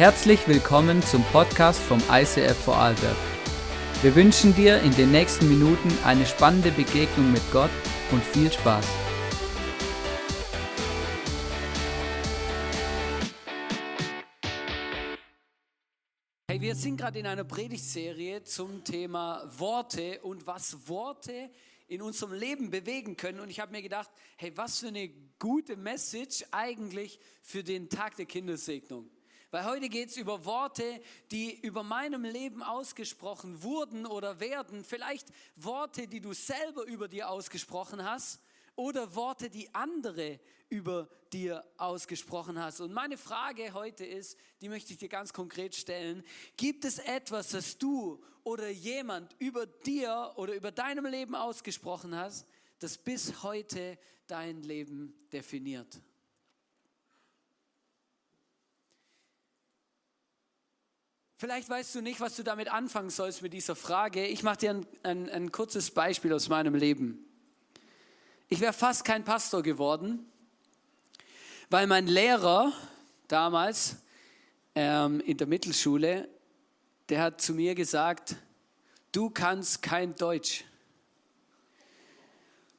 Herzlich willkommen zum Podcast vom ICF Vorarlberg. Wir wünschen dir in den nächsten Minuten eine spannende Begegnung mit Gott und viel Spaß. Hey, wir sind gerade in einer Predigtserie zum Thema Worte und was Worte in unserem Leben bewegen können. Und ich habe mir gedacht, hey, was für eine gute Message eigentlich für den Tag der Kindersegnung. Weil heute geht es über Worte, die über meinem Leben ausgesprochen wurden oder werden. Vielleicht Worte, die du selber über dir ausgesprochen hast oder Worte, die andere über dir ausgesprochen hast. Und meine Frage heute ist, die möchte ich dir ganz konkret stellen. Gibt es etwas, das du oder jemand über dir oder über deinem Leben ausgesprochen hast, das bis heute dein Leben definiert? Vielleicht weißt du nicht, was du damit anfangen sollst mit dieser Frage. Ich mache dir ein, ein, ein kurzes Beispiel aus meinem Leben. Ich wäre fast kein Pastor geworden, weil mein Lehrer damals ähm, in der Mittelschule, der hat zu mir gesagt, du kannst kein Deutsch.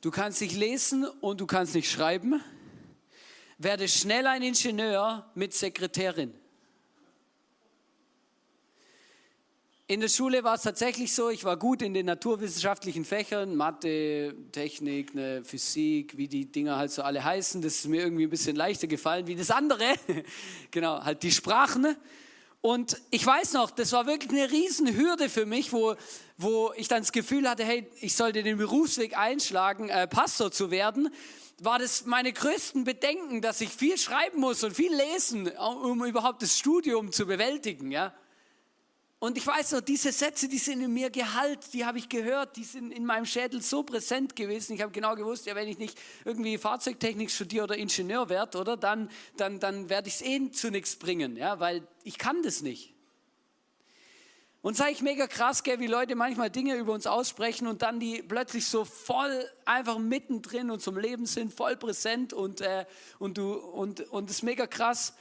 Du kannst nicht lesen und du kannst nicht schreiben. Werde schnell ein Ingenieur mit Sekretärin. In der Schule war es tatsächlich so, ich war gut in den naturwissenschaftlichen Fächern, Mathe, Technik, ne, Physik, wie die Dinger halt so alle heißen. Das ist mir irgendwie ein bisschen leichter gefallen wie das andere. genau, halt die Sprachen. Und ich weiß noch, das war wirklich eine Riesenhürde für mich, wo, wo ich dann das Gefühl hatte, hey, ich sollte den Berufsweg einschlagen, äh, Pastor zu werden. War das meine größten Bedenken, dass ich viel schreiben muss und viel lesen, um überhaupt das Studium zu bewältigen, ja? Und ich weiß noch, diese Sätze, die sind in mir Gehalt, die habe ich gehört, die sind in meinem Schädel so präsent gewesen. Ich habe genau gewusst, ja, wenn ich nicht irgendwie Fahrzeugtechnik studiere oder Ingenieur werde, oder, dann, dann, dann werde ich es eh zu nichts bringen, ja, weil ich kann das nicht. Und sage ich mega krass, gell, wie Leute manchmal Dinge über uns aussprechen und dann die plötzlich so voll einfach mittendrin und zum Leben sind, voll präsent und, äh, und, du, und, und das ist mega krass.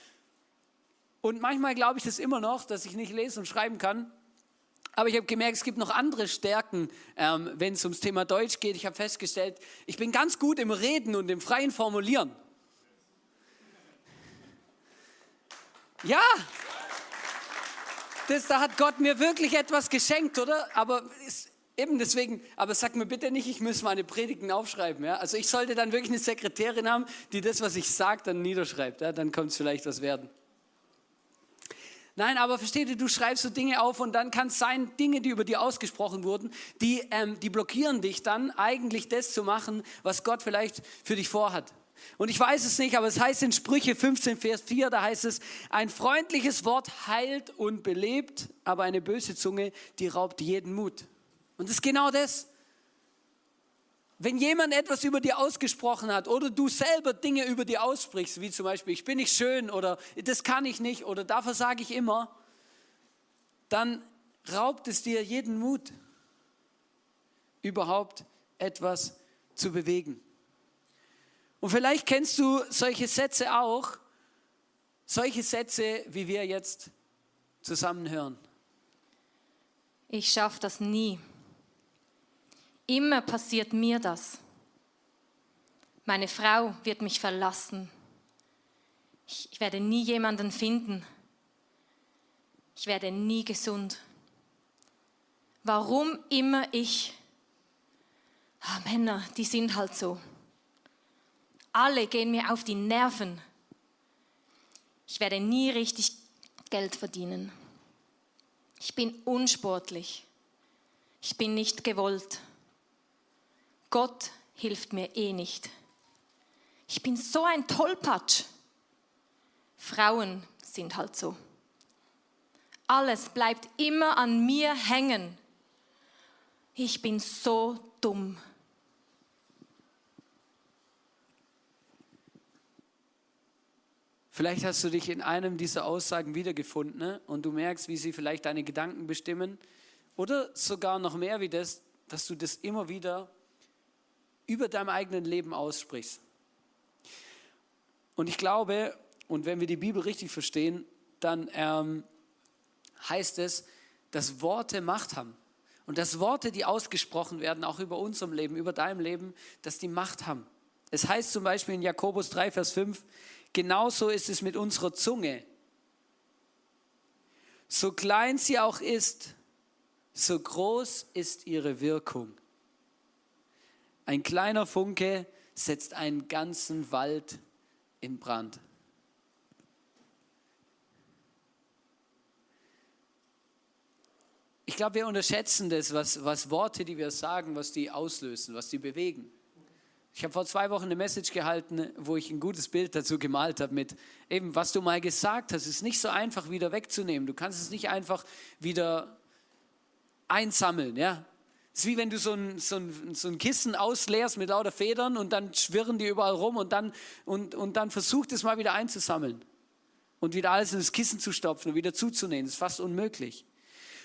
Und manchmal glaube ich das immer noch, dass ich nicht lesen und schreiben kann. Aber ich habe gemerkt, es gibt noch andere Stärken, ähm, wenn es ums Thema Deutsch geht. Ich habe festgestellt, ich bin ganz gut im Reden und im freien Formulieren. Ja, das, da hat Gott mir wirklich etwas geschenkt, oder? Aber ist, eben deswegen, aber sag mir bitte nicht, ich muss meine Predigten aufschreiben. Ja? Also ich sollte dann wirklich eine Sekretärin haben, die das, was ich sage, dann niederschreibt. Ja? Dann kommt es vielleicht was werden. Nein, aber versteht ihr, du schreibst so Dinge auf und dann kann es sein, Dinge, die über dir ausgesprochen wurden, die, ähm, die blockieren dich dann, eigentlich das zu machen, was Gott vielleicht für dich vorhat. Und ich weiß es nicht, aber es heißt in Sprüche 15, Vers 4, da heißt es, ein freundliches Wort heilt und belebt, aber eine böse Zunge, die raubt jeden Mut. Und das ist genau das. Wenn jemand etwas über dir ausgesprochen hat oder du selber Dinge über dir aussprichst, wie zum Beispiel, ich bin nicht schön oder das kann ich nicht oder dafür sage ich immer, dann raubt es dir jeden Mut, überhaupt etwas zu bewegen. Und vielleicht kennst du solche Sätze auch, solche Sätze, wie wir jetzt zusammen hören. Ich schaffe das nie. Immer passiert mir das. Meine Frau wird mich verlassen. Ich werde nie jemanden finden. Ich werde nie gesund. Warum immer ich? Ah, Männer, die sind halt so. Alle gehen mir auf die Nerven. Ich werde nie richtig Geld verdienen. Ich bin unsportlich. Ich bin nicht gewollt. Gott hilft mir eh nicht. Ich bin so ein Tollpatsch. Frauen sind halt so. Alles bleibt immer an mir hängen. Ich bin so dumm. Vielleicht hast du dich in einem dieser Aussagen wiedergefunden ne? und du merkst, wie sie vielleicht deine Gedanken bestimmen. Oder sogar noch mehr wie das, dass du das immer wieder über deinem eigenen Leben aussprichst. Und ich glaube, und wenn wir die Bibel richtig verstehen, dann ähm, heißt es, dass Worte Macht haben. Und dass Worte, die ausgesprochen werden, auch über unserem Leben, über deinem Leben, dass die Macht haben. Es heißt zum Beispiel in Jakobus 3, Vers 5, genauso ist es mit unserer Zunge. So klein sie auch ist, so groß ist ihre Wirkung. Ein kleiner Funke setzt einen ganzen Wald in Brand. Ich glaube, wir unterschätzen das, was, was Worte, die wir sagen, was die auslösen, was die bewegen. Ich habe vor zwei Wochen eine Message gehalten, wo ich ein gutes Bild dazu gemalt habe mit eben, was du mal gesagt hast, ist nicht so einfach wieder wegzunehmen. Du kannst es nicht einfach wieder einsammeln, ja. Es ist wie wenn du so ein, so, ein, so ein Kissen ausleerst mit lauter Federn und dann schwirren die überall rum und dann, und, und dann versucht es mal wieder einzusammeln und wieder alles in das Kissen zu stopfen und wieder zuzunehmen. Das ist fast unmöglich.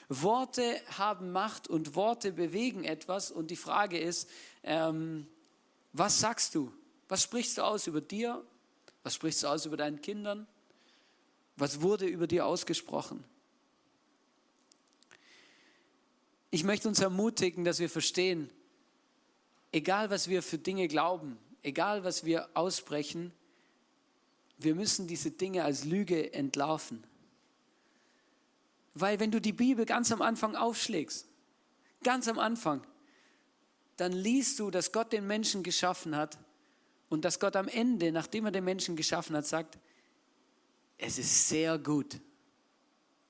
Worte haben Macht und Worte bewegen etwas. Und die Frage ist, ähm, was sagst du? Was sprichst du aus über dir? Was sprichst du aus über deinen Kindern? Was wurde über dir ausgesprochen? Ich möchte uns ermutigen, dass wir verstehen, egal was wir für Dinge glauben, egal was wir ausbrechen, wir müssen diese Dinge als Lüge entlarven. Weil wenn du die Bibel ganz am Anfang aufschlägst, ganz am Anfang, dann liest du, dass Gott den Menschen geschaffen hat und dass Gott am Ende, nachdem er den Menschen geschaffen hat, sagt, es ist sehr gut.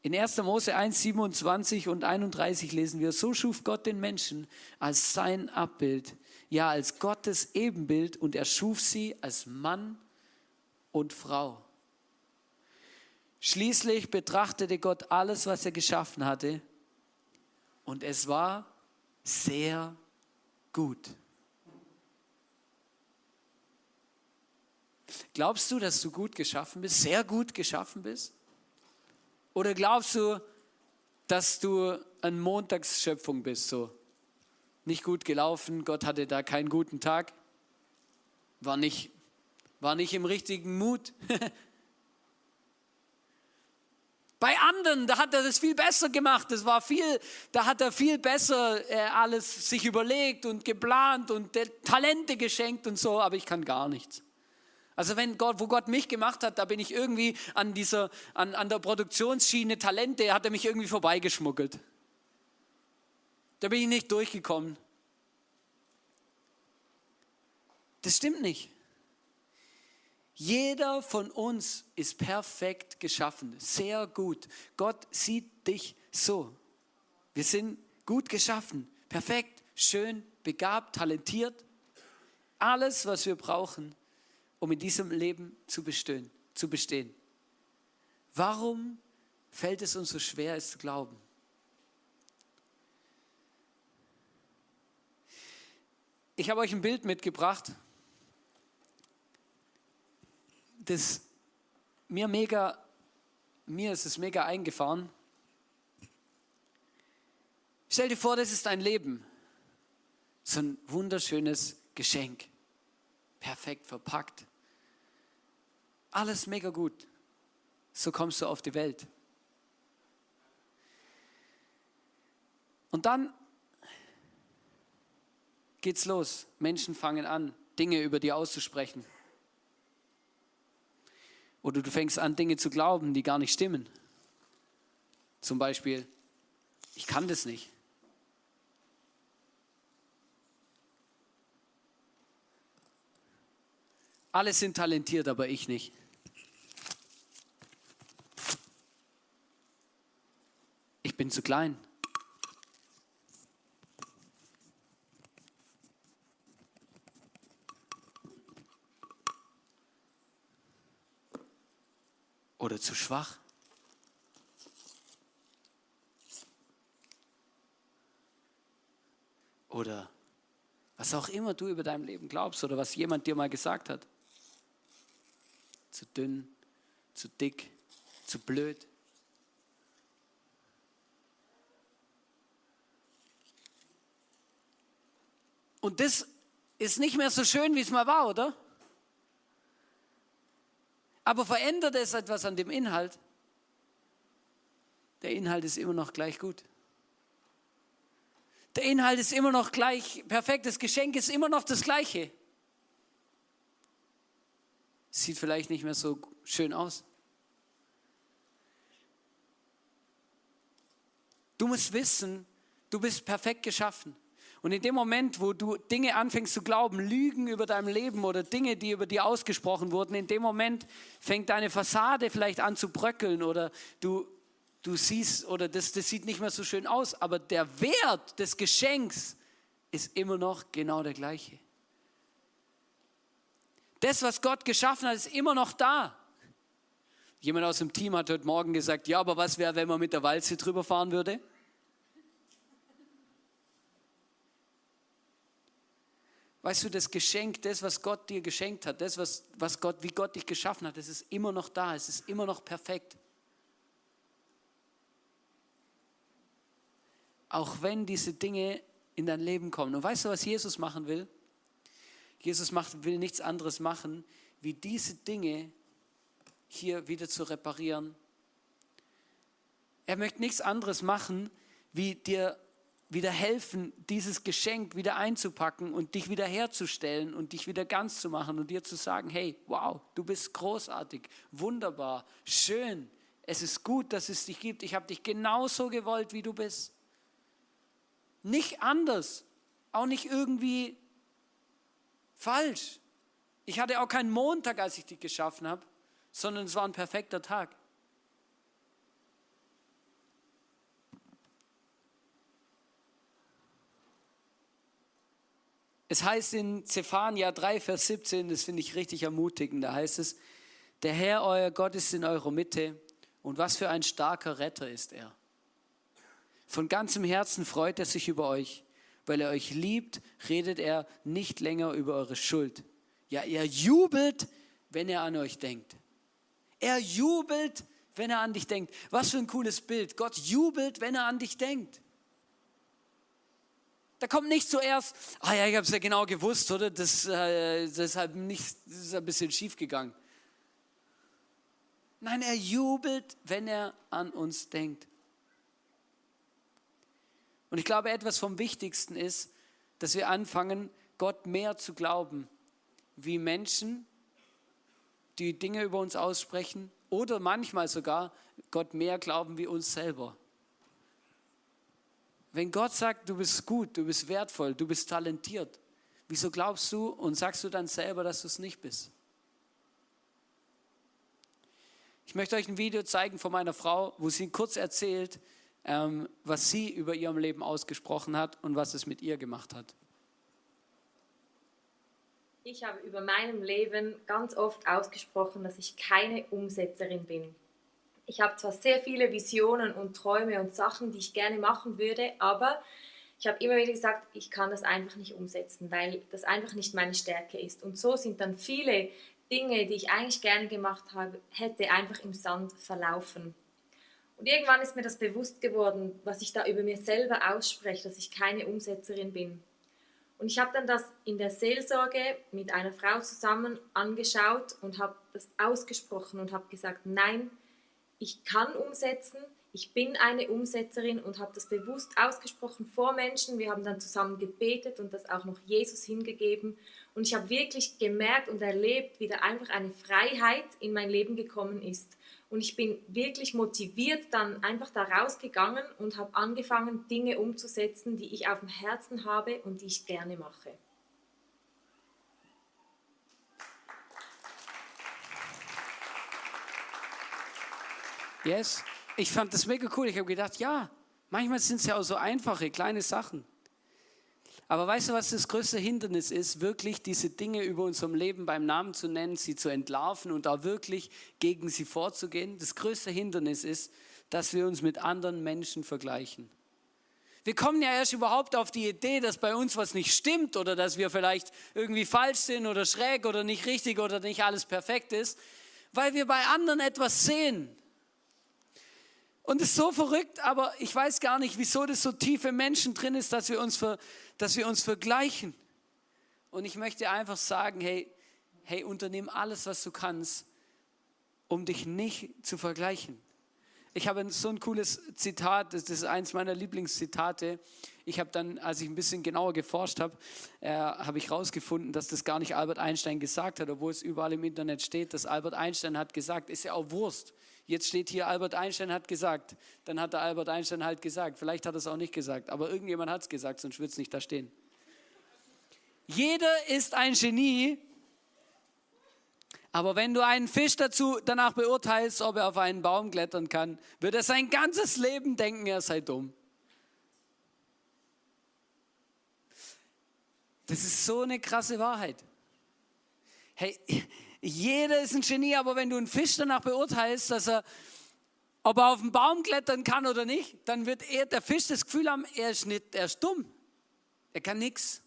In 1. Mose 1, 27 und 31 lesen wir, so schuf Gott den Menschen als sein Abbild, ja als Gottes Ebenbild und er schuf sie als Mann und Frau. Schließlich betrachtete Gott alles, was er geschaffen hatte, und es war sehr gut. Glaubst du, dass du gut geschaffen bist, sehr gut geschaffen bist? Oder glaubst du, dass du eine Montagsschöpfung bist, so nicht gut gelaufen, Gott hatte da keinen guten Tag, war nicht, war nicht im richtigen Mut, Bei anderen, da hat er das viel besser gemacht. Das war viel, da hat er viel besser äh, alles sich überlegt und geplant und Talente geschenkt und so, aber ich kann gar nichts. Also wenn Gott, wo Gott mich gemacht hat, da bin ich irgendwie an dieser, an, an der Produktionsschiene Talente, hat er mich irgendwie vorbeigeschmuggelt. Da bin ich nicht durchgekommen. Das stimmt nicht. Jeder von uns ist perfekt geschaffen, sehr gut. Gott sieht dich so. Wir sind gut geschaffen, perfekt, schön, begabt, talentiert. Alles, was wir brauchen, um in diesem Leben zu bestehen. Zu bestehen. Warum fällt es uns so schwer, es zu glauben? Ich habe euch ein Bild mitgebracht das mir mega, mir ist es mega eingefahren. Stell dir vor, das ist dein Leben. So ein wunderschönes Geschenk. Perfekt verpackt. Alles mega gut. So kommst du auf die Welt. Und dann geht's los. Menschen fangen an, Dinge über dir auszusprechen. Oder du fängst an, Dinge zu glauben, die gar nicht stimmen. Zum Beispiel, ich kann das nicht. Alle sind talentiert, aber ich nicht. Ich bin zu klein. oder zu schwach? Oder was auch immer du über dein Leben glaubst oder was jemand dir mal gesagt hat. Zu dünn, zu dick, zu blöd. Und das ist nicht mehr so schön, wie es mal war, oder? Aber verändert es etwas an dem Inhalt? der Inhalt ist immer noch gleich gut. Der Inhalt ist immer noch gleich perfekt, das Geschenk ist immer noch das gleiche. Sieht vielleicht nicht mehr so schön aus. Du musst wissen, du bist perfekt geschaffen. Und in dem Moment, wo du Dinge anfängst zu glauben, Lügen über dein Leben oder Dinge, die über dir ausgesprochen wurden, in dem Moment fängt deine Fassade vielleicht an zu bröckeln oder du, du siehst oder das, das sieht nicht mehr so schön aus, aber der Wert des Geschenks ist immer noch genau der gleiche. Das, was Gott geschaffen hat, ist immer noch da. Jemand aus dem Team hat heute Morgen gesagt, ja, aber was wäre, wenn man mit der Walze drüber fahren würde? Weißt du, das Geschenk, das, was Gott dir geschenkt hat, das, was, was Gott, wie Gott dich geschaffen hat, das ist immer noch da, es ist immer noch perfekt. Auch wenn diese Dinge in dein Leben kommen. Und weißt du, was Jesus machen will? Jesus macht, will nichts anderes machen, wie diese Dinge hier wieder zu reparieren. Er möchte nichts anderes machen, wie dir wieder helfen, dieses Geschenk wieder einzupacken und dich wieder herzustellen und dich wieder ganz zu machen und dir zu sagen, hey, wow, du bist großartig, wunderbar, schön, es ist gut, dass es dich gibt, ich habe dich genauso gewollt, wie du bist. Nicht anders, auch nicht irgendwie Falsch. Ich hatte auch keinen Montag, als ich dich geschaffen habe, sondern es war ein perfekter Tag. Es heißt in Zephania 3, Vers 17, das finde ich richtig ermutigend, da heißt es, der Herr, euer Gott, ist in eurer Mitte und was für ein starker Retter ist er. Von ganzem Herzen freut er sich über euch weil er euch liebt, redet er nicht länger über eure Schuld. Ja, er jubelt, wenn er an euch denkt. Er jubelt, wenn er an dich denkt. Was für ein cooles Bild. Gott jubelt, wenn er an dich denkt. Da kommt nicht zuerst, ah ja, ich habe es ja genau gewusst, oder? Das, äh, halt nicht, das ist ein bisschen schief gegangen. Nein, er jubelt, wenn er an uns denkt. Und ich glaube, etwas vom Wichtigsten ist, dass wir anfangen, Gott mehr zu glauben, wie Menschen, die Dinge über uns aussprechen oder manchmal sogar Gott mehr glauben wie uns selber. Wenn Gott sagt, du bist gut, du bist wertvoll, du bist talentiert, wieso glaubst du und sagst du dann selber, dass du es nicht bist? Ich möchte euch ein Video zeigen von meiner Frau, wo sie kurz erzählt, ähm, was sie über ihrem Leben ausgesprochen hat und was es mit ihr gemacht hat. Ich habe über meinem Leben ganz oft ausgesprochen, dass ich keine Umsetzerin bin. Ich habe zwar sehr viele Visionen und Träume und Sachen, die ich gerne machen würde, aber ich habe immer wieder gesagt, ich kann das einfach nicht umsetzen, weil das einfach nicht meine Stärke ist. Und so sind dann viele Dinge, die ich eigentlich gerne gemacht habe, hätte einfach im Sand verlaufen. Und irgendwann ist mir das bewusst geworden, was ich da über mir selber ausspreche, dass ich keine Umsetzerin bin. Und ich habe dann das in der Seelsorge mit einer Frau zusammen angeschaut und habe das ausgesprochen und habe gesagt, nein, ich kann umsetzen, ich bin eine Umsetzerin und habe das bewusst ausgesprochen vor Menschen. Wir haben dann zusammen gebetet und das auch noch Jesus hingegeben. Und ich habe wirklich gemerkt und erlebt, wie da einfach eine Freiheit in mein Leben gekommen ist. Und ich bin wirklich motiviert dann einfach da rausgegangen und habe angefangen, Dinge umzusetzen, die ich auf dem Herzen habe und die ich gerne mache. Yes, ich fand das mega cool. Ich habe gedacht, ja, manchmal sind es ja auch so einfache, kleine Sachen. Aber weißt du, was das größte Hindernis ist? Wirklich diese Dinge über unserem Leben beim Namen zu nennen, sie zu entlarven und da wirklich gegen sie vorzugehen. Das größte Hindernis ist, dass wir uns mit anderen Menschen vergleichen. Wir kommen ja erst überhaupt auf die Idee, dass bei uns was nicht stimmt oder dass wir vielleicht irgendwie falsch sind oder schräg oder nicht richtig oder nicht alles perfekt ist, weil wir bei anderen etwas sehen. Und es ist so verrückt, aber ich weiß gar nicht, wieso das so tief im Menschen drin ist, dass wir uns, ver, dass wir uns vergleichen. Und ich möchte einfach sagen, hey, hey, unternimm alles, was du kannst, um dich nicht zu vergleichen. ich habe so ein cooles Zitat, das ist eins meiner Lieblingszitate. Ich habe dann, als ich ein bisschen genauer geforscht habe, äh, habe ich herausgefunden, dass das gar nicht Albert Einstein gesagt hat, obwohl es überall im Internet steht, dass Albert Einstein hat gesagt, ist ja auch Wurst. Jetzt steht hier, Albert Einstein hat gesagt. Dann hat der Albert Einstein halt gesagt. Vielleicht hat er es auch nicht gesagt, aber irgendjemand hat es gesagt, sonst würde es nicht da stehen. Jeder ist ein Genie, aber wenn du einen Fisch dazu danach beurteilst, ob er auf einen Baum klettern kann, wird er sein ganzes Leben denken, er sei dumm. Das ist so eine krasse Wahrheit. Hey, jeder ist ein Genie, aber wenn du einen Fisch danach beurteilst, dass er, ob er auf den Baum klettern kann oder nicht, dann wird er, der Fisch das Gefühl haben, er ist, nicht, er ist dumm. Er kann nichts.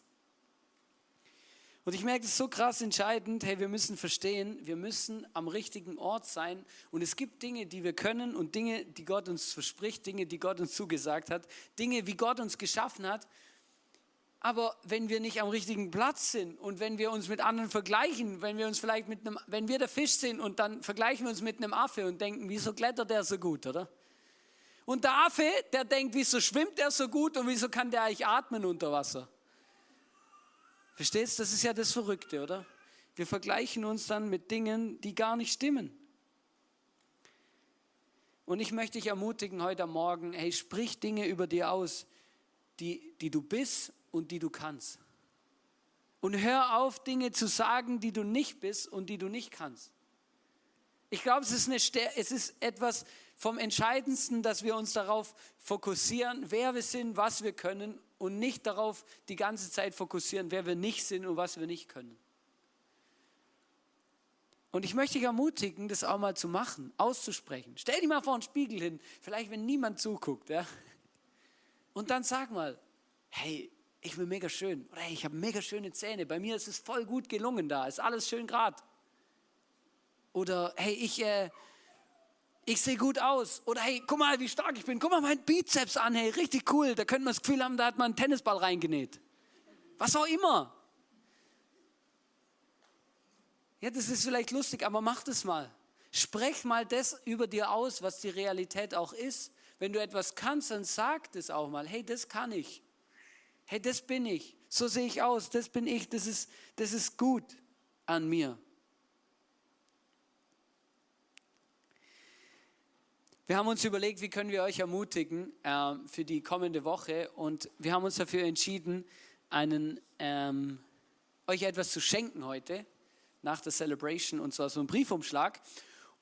Und ich merke es so krass entscheidend, hey, wir müssen verstehen, wir müssen am richtigen Ort sein. Und es gibt Dinge, die wir können und Dinge, die Gott uns verspricht, Dinge, die Gott uns zugesagt hat, Dinge, wie Gott uns geschaffen hat. Aber wenn wir nicht am richtigen Platz sind und wenn wir uns mit anderen vergleichen, wenn wir uns vielleicht mit einem, wenn wir der Fisch sind und dann vergleichen wir uns mit einem Affe und denken, wieso klettert der so gut, oder? Und der Affe, der denkt, wieso schwimmt der so gut und wieso kann der eigentlich atmen unter Wasser? Verstehst? Das ist ja das Verrückte, oder? Wir vergleichen uns dann mit Dingen, die gar nicht stimmen. Und ich möchte dich ermutigen heute Morgen, hey, sprich Dinge über dir aus, die, die du bist und die du kannst. Und hör auf, Dinge zu sagen, die du nicht bist und die du nicht kannst. Ich glaube, es ist, es ist etwas vom Entscheidendsten, dass wir uns darauf fokussieren, wer wir sind, was wir können und nicht darauf die ganze Zeit fokussieren, wer wir nicht sind und was wir nicht können. Und ich möchte dich ermutigen, das auch mal zu machen, auszusprechen. Stell dich mal vor einen Spiegel hin, vielleicht wenn niemand zuguckt. Ja? Und dann sag mal, hey, ich bin mega schön. Oder hey, ich habe mega schöne Zähne. Bei mir ist es voll gut gelungen da. Ist alles schön grad. Oder hey, ich, äh, ich sehe gut aus. Oder hey, guck mal, wie stark ich bin. Guck mal mein Bizeps an. Hey, richtig cool. Da könnte man das Gefühl haben, da hat man einen Tennisball reingenäht. Was auch immer. Ja, das ist vielleicht lustig, aber mach das mal. Sprech mal das über dir aus, was die Realität auch ist. Wenn du etwas kannst, dann sag das auch mal. Hey, das kann ich hey, das bin ich, so sehe ich aus, das bin ich, das ist, das ist gut an mir. Wir haben uns überlegt, wie können wir euch ermutigen äh, für die kommende Woche und wir haben uns dafür entschieden, einen, ähm, euch etwas zu schenken heute nach der Celebration und zwar so ein Briefumschlag.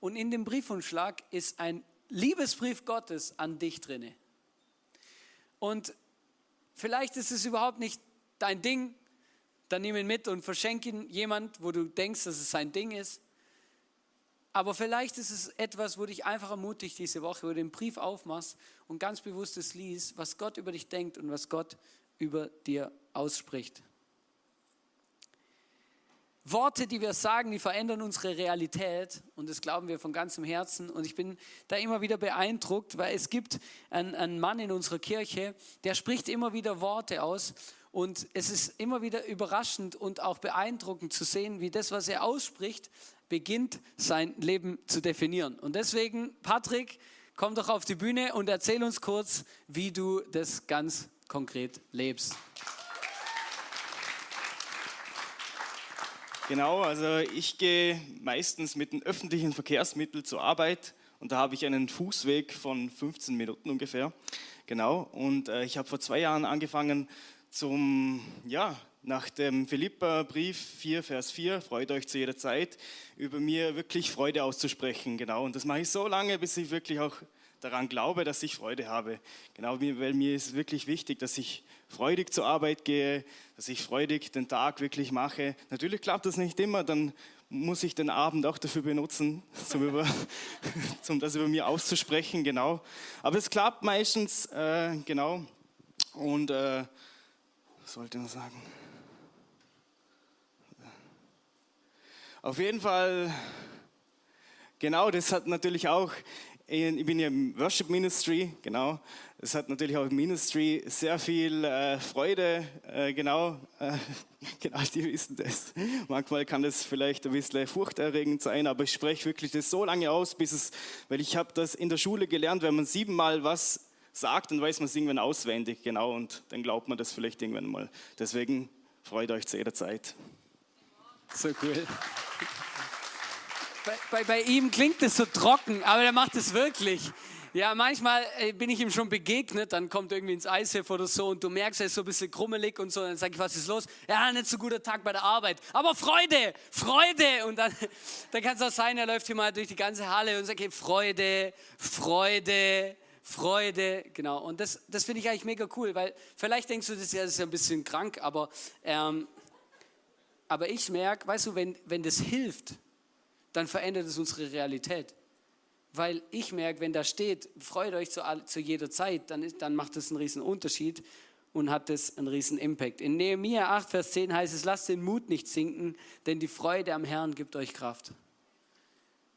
Und in dem Briefumschlag ist ein Liebesbrief Gottes an dich drinne. Und Vielleicht ist es überhaupt nicht dein Ding. Dann nimm ihn mit und verschenk ihn jemand, wo du denkst, dass es sein Ding ist. Aber vielleicht ist es etwas, wo dich einfach ermutigt diese Woche, wo du den Brief aufmachst und ganz bewusst es liest, was Gott über dich denkt und was Gott über dir ausspricht. Worte, die wir sagen, die verändern unsere Realität und das glauben wir von ganzem Herzen. Und ich bin da immer wieder beeindruckt, weil es gibt einen, einen Mann in unserer Kirche, der spricht immer wieder Worte aus und es ist immer wieder überraschend und auch beeindruckend zu sehen, wie das, was er ausspricht, beginnt sein Leben zu definieren. Und deswegen, Patrick, komm doch auf die Bühne und erzähl uns kurz, wie du das ganz konkret lebst. Genau, also ich gehe meistens mit den öffentlichen Verkehrsmitteln zur Arbeit und da habe ich einen Fußweg von 15 Minuten ungefähr. Genau, und äh, ich habe vor zwei Jahren angefangen zum, ja, nach dem Philippa-Brief 4, Vers 4, freut euch zu jeder Zeit, über mir wirklich Freude auszusprechen. Genau, und das mache ich so lange, bis ich wirklich auch daran glaube, dass ich Freude habe. Genau, weil mir ist wirklich wichtig, dass ich freudig zur Arbeit gehe, dass ich freudig den Tag wirklich mache. Natürlich klappt das nicht immer, dann muss ich den Abend auch dafür benutzen, zum, über, zum das über mir auszusprechen, genau. Aber es klappt meistens, äh, genau. Und äh, was sollte man sagen? Auf jeden Fall, genau, das hat natürlich auch ich bin ja im Worship Ministry, genau. Es hat natürlich auch im Ministry sehr viel äh, Freude, äh, genau. Äh, genau, die wissen das. Manchmal kann das vielleicht ein bisschen furchterregend sein, aber ich spreche wirklich das so lange aus, bis es, weil ich habe das in der Schule gelernt, wenn man siebenmal was sagt, dann weiß man es irgendwann auswendig, genau, und dann glaubt man das vielleicht irgendwann mal. Deswegen freut euch zu jeder Zeit. So cool. Bei, bei, bei, ihm klingt es so trocken, aber er macht es wirklich. Ja, manchmal äh, bin ich ihm schon begegnet, dann kommt irgendwie ins Eishef oder so und du merkst, er ist so ein bisschen krummelig und so. Dann sage ich, was ist los? Ja, nicht so guter Tag bei der Arbeit. Aber Freude, Freude. Und dann, dann kann es auch sein, er läuft hier mal durch die ganze Halle und sagt, hey, Freude, Freude, Freude. Genau. Und das, das finde ich eigentlich mega cool, weil vielleicht denkst du, das das ist ja ein bisschen krank, aber, ähm, aber ich merke, weißt du, wenn, wenn das hilft, dann verändert es unsere Realität. Weil ich merke, wenn da steht, freut euch zu, zu jeder Zeit, dann, ist, dann macht das einen riesen Unterschied und hat das einen riesen Impact. In Nehemiah 8, Vers 10 heißt es, lasst den Mut nicht sinken, denn die Freude am Herrn gibt euch Kraft.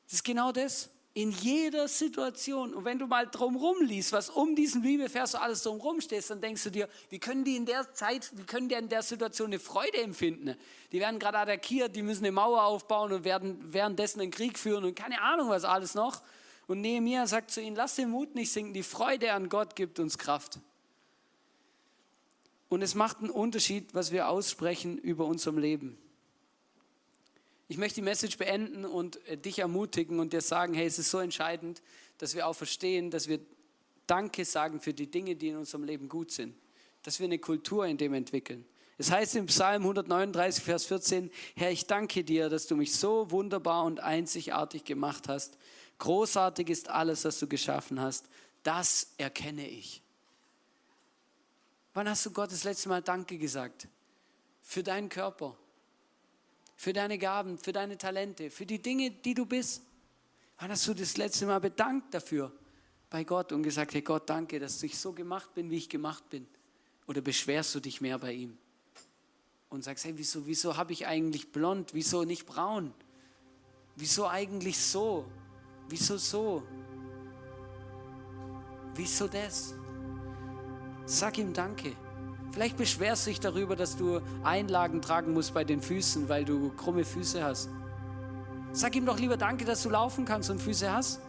Das ist genau das in jeder Situation. Und wenn du mal drumherum liest, was um diesen Bibelvers so alles drumherum steht, dann denkst du dir, wie können die in der Zeit, wie können die in der Situation eine Freude empfinden? Die werden gerade attackiert, die müssen eine Mauer aufbauen und werden währenddessen einen Krieg führen und keine Ahnung was alles noch. Und Nehemiah sagt zu ihnen, lass den Mut nicht sinken, die Freude an Gott gibt uns Kraft. Und es macht einen Unterschied, was wir aussprechen über unserem Leben. Ich möchte die Message beenden und äh, dich ermutigen und dir sagen, hey, es ist so entscheidend, dass wir auch verstehen, dass wir Danke sagen für die Dinge, die in unserem Leben gut sind. Dass wir eine Kultur in dem entwickeln. Es heißt im Psalm 139, Vers 14, Herr, ich danke dir, dass du mich so wunderbar und einzigartig gemacht hast. Großartig ist alles, was du geschaffen hast. Das erkenne ich. Wann hast du Gott das letzte Mal Danke gesagt? Für deinen Körper, für deine Gaben, für deine Talente, für die Dinge, die du bist. Wann hast du das letzte Mal bedankt dafür bei Gott und gesagt, hey Gott, danke, dass ich so gemacht bin, wie ich gemacht bin? Oder beschwerst du dich mehr bei ihm? Und sagst, hey, wieso, wieso habe ich eigentlich blond? Wieso nicht braun? Wieso eigentlich so? Wieso so? Wieso das? Sag ihm Danke. Vielleicht beschwerst du dich darüber, dass du Einlagen tragen musst bei den Füßen, weil du krumme Füße hast. Sag ihm doch lieber Danke, dass du laufen kannst und Füße hast.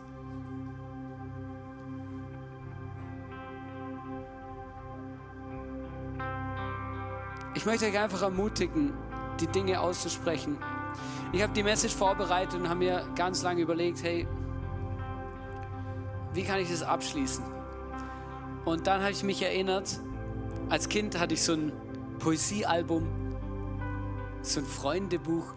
Ich möchte euch einfach ermutigen, die Dinge auszusprechen. Ich habe die Message vorbereitet und habe mir ganz lange überlegt, hey, wie kann ich das abschließen? Und dann habe ich mich erinnert, als Kind hatte ich so ein Poesiealbum, so ein Freundebuch.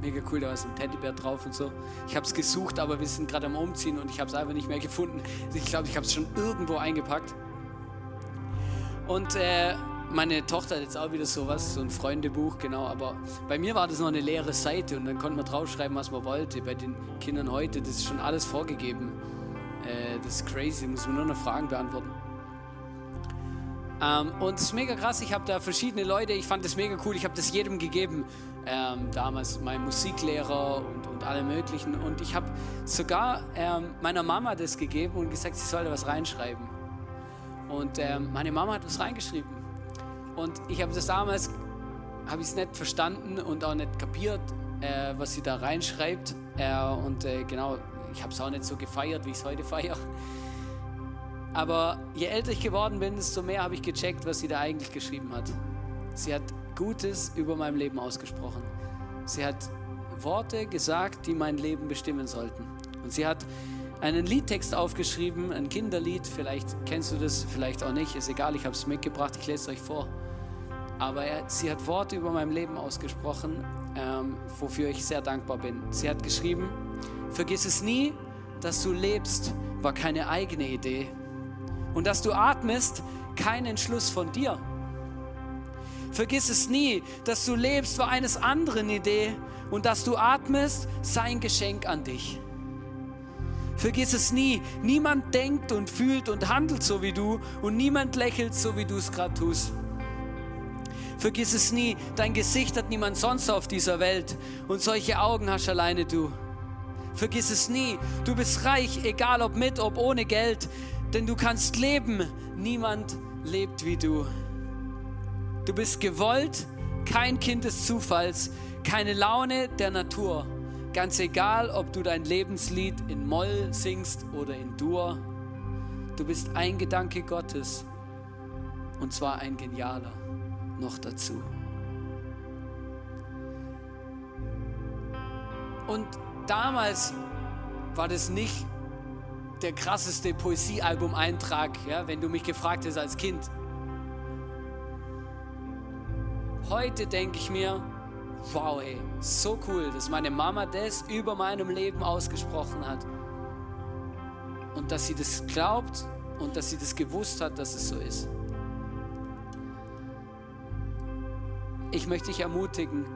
Mega cool, da war so ein Teddybär drauf und so. Ich habe es gesucht, aber wir sind gerade am Umziehen und ich habe es einfach nicht mehr gefunden. Ich glaube, ich habe es schon irgendwo eingepackt. Und äh, meine Tochter hat jetzt auch wieder sowas, so ein Freundebuch, genau. Aber bei mir war das noch eine leere Seite und dann konnte man draufschreiben, was man wollte. Bei den Kindern heute, das ist schon alles vorgegeben. Äh, das ist crazy, muss man nur noch Fragen beantworten. Ähm, und es ist mega krass, ich habe da verschiedene Leute, ich fand das mega cool, ich habe das jedem gegeben. Ähm, damals mein Musiklehrer und, und alle möglichen. Und ich habe sogar ähm, meiner Mama das gegeben und gesagt, sie soll da was reinschreiben. Und ähm, meine Mama hat was reingeschrieben. Und ich habe das damals, habe ich es nicht verstanden und auch nicht kapiert, äh, was sie da reinschreibt. Äh, und äh, genau, ich habe es auch nicht so gefeiert, wie ich es heute feiere. Aber je älter ich geworden bin, desto mehr habe ich gecheckt, was sie da eigentlich geschrieben hat. Sie hat Gutes über mein Leben ausgesprochen. Sie hat Worte gesagt, die mein Leben bestimmen sollten. Und sie hat einen Liedtext aufgeschrieben, ein Kinderlied. Vielleicht kennst du das, vielleicht auch nicht. Ist egal, ich habe es mitgebracht, ich lese es euch vor. Aber er, sie hat Worte über mein Leben ausgesprochen, ähm, wofür ich sehr dankbar bin. Sie hat geschrieben, vergiss es nie, dass du lebst, war keine eigene Idee, und dass du atmest, kein Entschluss von dir. Vergiss es nie, dass du lebst war eines anderen Idee und dass du atmest, sein Geschenk an dich. Vergiss es nie, niemand denkt und fühlt und handelt so wie du und niemand lächelt so wie du es gerade tust. Vergiss es nie, dein Gesicht hat niemand sonst auf dieser Welt und solche Augen hast alleine du. Vergiss es nie. Du bist reich, egal ob mit, ob ohne Geld, denn du kannst leben. Niemand lebt wie du. Du bist gewollt, kein Kind des Zufalls, keine Laune der Natur. Ganz egal, ob du dein Lebenslied in Moll singst oder in Dur. Du bist ein Gedanke Gottes und zwar ein genialer noch dazu. Und damals war das nicht der krasseste Poesiealbum-Eintrag, ja, wenn du mich gefragt hast als Kind. Heute denke ich mir, wow, ey, so cool, dass meine Mama das über meinem Leben ausgesprochen hat. Und dass sie das glaubt und dass sie das gewusst hat, dass es so ist. Ich möchte dich ermutigen,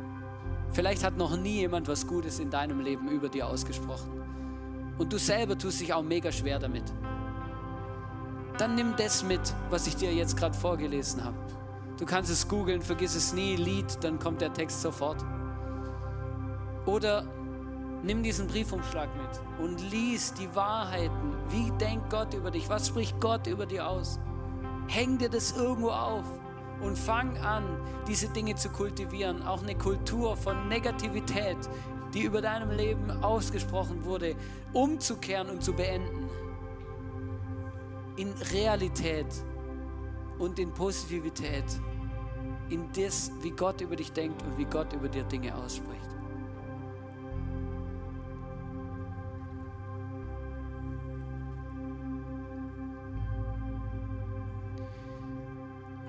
vielleicht hat noch nie jemand was Gutes in deinem Leben über dir ausgesprochen. Und du selber tust dich auch mega schwer damit. Dann nimm das mit, was ich dir jetzt gerade vorgelesen habe. Du kannst es googeln, vergiss es nie, Lied, dann kommt der Text sofort. Oder nimm diesen Briefumschlag mit und lies die Wahrheiten. Wie denkt Gott über dich? Was spricht Gott über dir aus? Häng dir das irgendwo auf und fang an, diese Dinge zu kultivieren. Auch eine Kultur von Negativität, die über deinem Leben ausgesprochen wurde, umzukehren und zu beenden. In Realität und in Positivität. In das, wie Gott über dich denkt und wie Gott über dir Dinge ausspricht.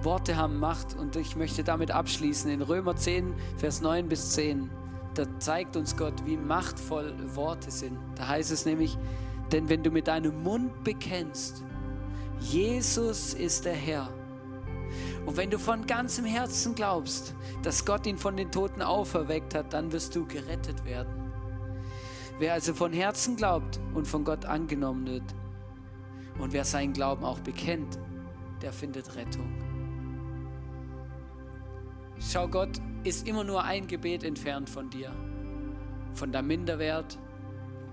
Worte haben Macht und ich möchte damit abschließen. In Römer 10, Vers 9 bis 10, da zeigt uns Gott, wie machtvoll Worte sind. Da heißt es nämlich, denn wenn du mit deinem Mund bekennst, Jesus ist der Herr, und wenn du von ganzem Herzen glaubst, dass Gott ihn von den Toten auferweckt hat, dann wirst du gerettet werden. Wer also von Herzen glaubt und von Gott angenommen wird und wer seinen Glauben auch bekennt, der findet Rettung. Schau, Gott ist immer nur ein Gebet entfernt von dir, von deinem Minderwert,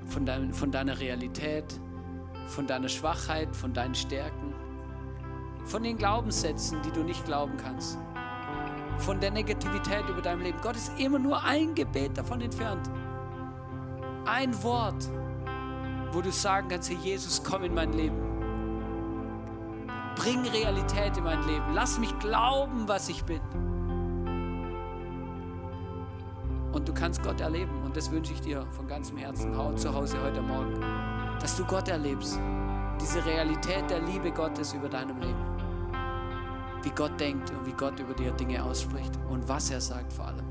von, dein, von deiner Realität, von deiner Schwachheit, von deinen Stärken, von den Glaubenssätzen, die du nicht glauben kannst, von der Negativität über dein Leben. Gott ist immer nur ein Gebet davon entfernt. Ein Wort, wo du sagen kannst, Herr Jesus, komm in mein Leben. Bring Realität in mein Leben. Lass mich glauben, was ich bin. Und du kannst Gott erleben. Und das wünsche ich dir von ganzem Herzen zu Hause heute Morgen. Dass du Gott erlebst. Diese Realität der Liebe Gottes über deinem Leben. Wie Gott denkt und wie Gott über dir Dinge ausspricht. Und was er sagt vor allem.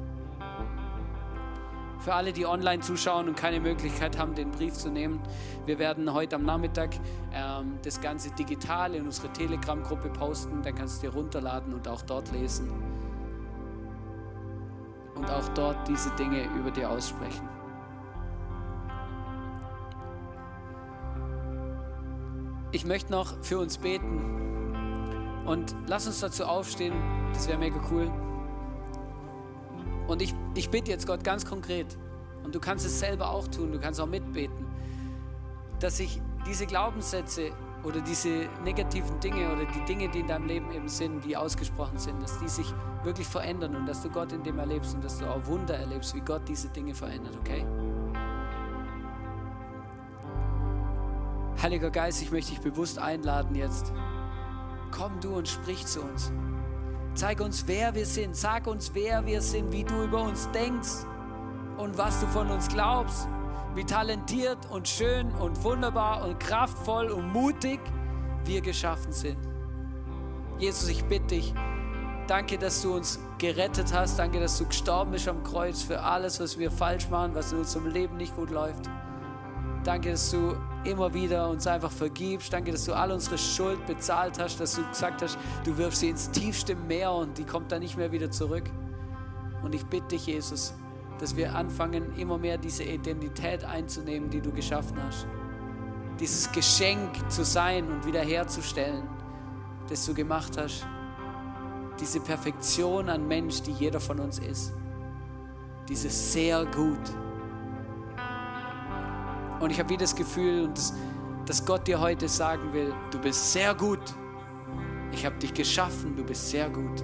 Für alle, die online zuschauen und keine Möglichkeit haben, den Brief zu nehmen, wir werden heute am Nachmittag ähm, das Ganze digital in unsere Telegram-Gruppe posten. Dann kannst du dir runterladen und auch dort lesen und auch dort diese Dinge über dir aussprechen. Ich möchte noch für uns beten und lass uns dazu aufstehen, das wäre mega cool. Und ich, ich bitte jetzt Gott ganz konkret, und du kannst es selber auch tun, du kannst auch mitbeten, dass ich diese Glaubenssätze oder diese negativen Dinge oder die Dinge, die in deinem Leben eben sind, die ausgesprochen sind, dass die sich wirklich verändern und dass du Gott in dem erlebst und dass du auch Wunder erlebst, wie Gott diese Dinge verändert, okay? Heiliger Geist, ich möchte dich bewusst einladen jetzt. Komm du und sprich zu uns. Zeig uns, wer wir sind. Sag uns, wer wir sind, wie du über uns denkst und was du von uns glaubst wie talentiert und schön und wunderbar und kraftvoll und mutig wir geschaffen sind. Jesus, ich bitte dich, danke, dass du uns gerettet hast. Danke, dass du gestorben bist am Kreuz für alles, was wir falsch machen, was in unserem Leben nicht gut läuft. Danke, dass du immer wieder uns einfach vergibst. Danke, dass du all unsere Schuld bezahlt hast, dass du gesagt hast, du wirfst sie ins tiefste Meer und die kommt dann nicht mehr wieder zurück. Und ich bitte dich, Jesus, dass wir anfangen, immer mehr diese Identität einzunehmen, die du geschaffen hast. Dieses Geschenk zu sein und wiederherzustellen, das du gemacht hast. Diese Perfektion an Mensch, die jeder von uns ist. Dieses sehr gut. Und ich habe wieder das Gefühl, dass, dass Gott dir heute sagen will, du bist sehr gut. Ich habe dich geschaffen, du bist sehr gut.